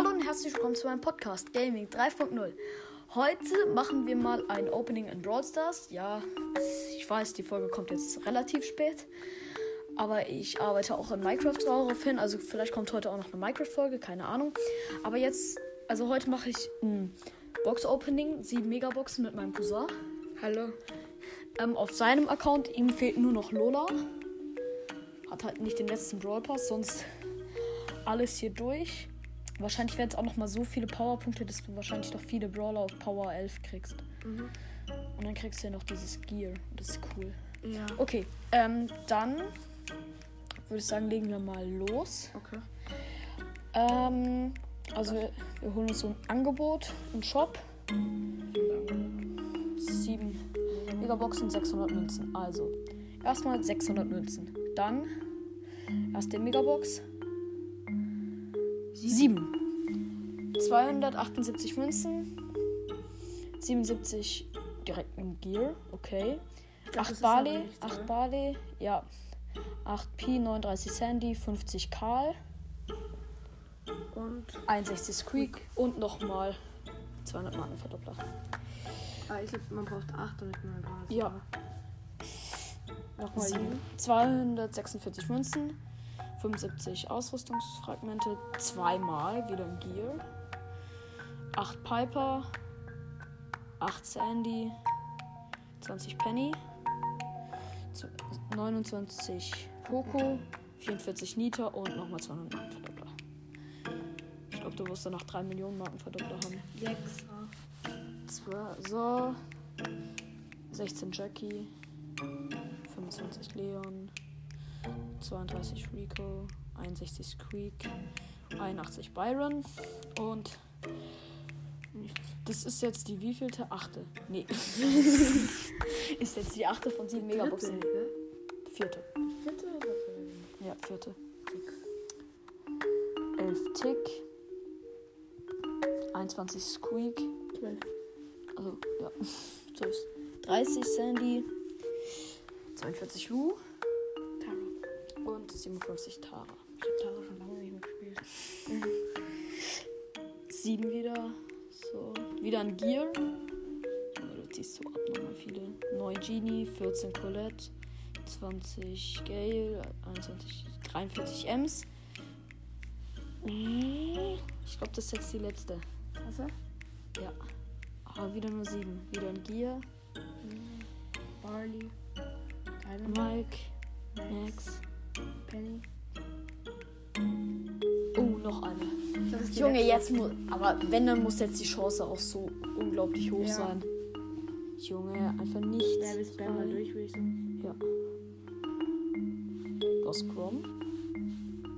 Hallo und herzlich willkommen zu meinem Podcast Gaming 3.0. Heute machen wir mal ein Opening in Brawl Stars. Ja, ich weiß, die Folge kommt jetzt relativ spät. Aber ich arbeite auch in Minecraft darauf hin. Also vielleicht kommt heute auch noch eine Minecraft-Folge, keine Ahnung. Aber jetzt, also heute mache ich ein Box-Opening, sieben Megaboxen mit meinem Cousin. Hallo. Ähm, auf seinem Account, ihm fehlt nur noch Lola. Hat halt nicht den letzten Brawl Pass, sonst alles hier durch. Wahrscheinlich werden es auch noch mal so viele Powerpunkte, dass du wahrscheinlich noch viele Brawler auf Power 11 kriegst. Mhm. Und dann kriegst du ja noch dieses Gear. Das ist cool. Ja. Okay, ähm, dann würde ich sagen, legen wir mal los. Okay. Ähm, also wir, wir holen uns so ein Angebot, einen Shop. Sieben Megaboxen, 600 Münzen. Also, erstmal 600 Münzen. Dann erst der Megabox. 7. 278 Münzen. 77 direkt im Gear. Okay. glaub, das 8 ist aber Barley. nichts, 8 oder? Barley. Ja. 8 Pi, 39 Sandy, 50 Karl. Und 61 Squeak und nochmal 200 Markenverdoppler. ah, ich glaub, man braucht 8 damit man Bras. Ja. Nochmal Sieben. 246 Münzen, 75 Ausrüstungsfragmente, zweimal wieder ein Gear, 8 Piper, 8 Sandy, 20 Penny, zu- 29 Poco, 44 Nita und nochmal 200 Markenverdoppler. Ich glaube, du wirst danach 3 Millionen Markenverdoppler haben. 6. Zwei, so. 16 Jackie. 25 Leon. 32 Rico. 61 Squeak. 81 Byron. Und. Das ist jetzt die wievielte? Achte. Nee. ist jetzt die achte von sieben Megaboxen. Vierte. Vierte oder vierte? Ja, vierte. 11 Tick. 21 Squeak. 12. Also, ja. So ist 30 Sandy, 42 Lu Und 57 Tara. Ich hab Tara schon lange nicht mehr gespielt. 7 wieder. So. Wieder ein Gear. Junge, Du ziehst so abnormal viele. 9 Genie, 14 Colette, 20 Gale, 21, 43 Ems. Ich glaube, das ist jetzt die letzte. Klasse. Ja. Aber wieder nur 7. Wieder ein Gear. Barley. Diamond. Mike, Max. Max. Penny. Oh, noch eine. Das die Junge, jetzt muss. Aber wenn, dann muss jetzt die Chance auch so unglaublich hoch Ja. sein. Junge, einfach nichts. Ja, wir spammen mal durch, würde ich sagen. Ja. Hast Chrome?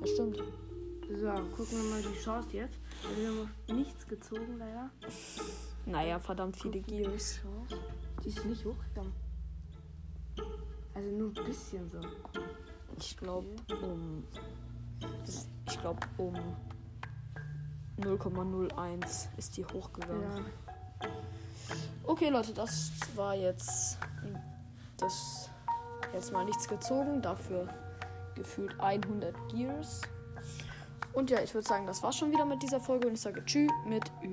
Ja, stimmt. So, gucken wir mal die Chance jetzt. Wir haben nichts gezogen, leider. Naja, verdammt viele. Chance. Die ist nicht hochgegangen. Also nur ein bisschen so. Ich glaube, um. Ich glaube, um 0,01 ist die hochgegangen. Ja. Okay, Leute, das war jetzt. Das. Jetzt mal nichts gezogen. Dafür gefühlt 100 Gears. Und ja, ich würde sagen, das war's schon wieder mit dieser Folge und ich sage Tschüss mit Ü.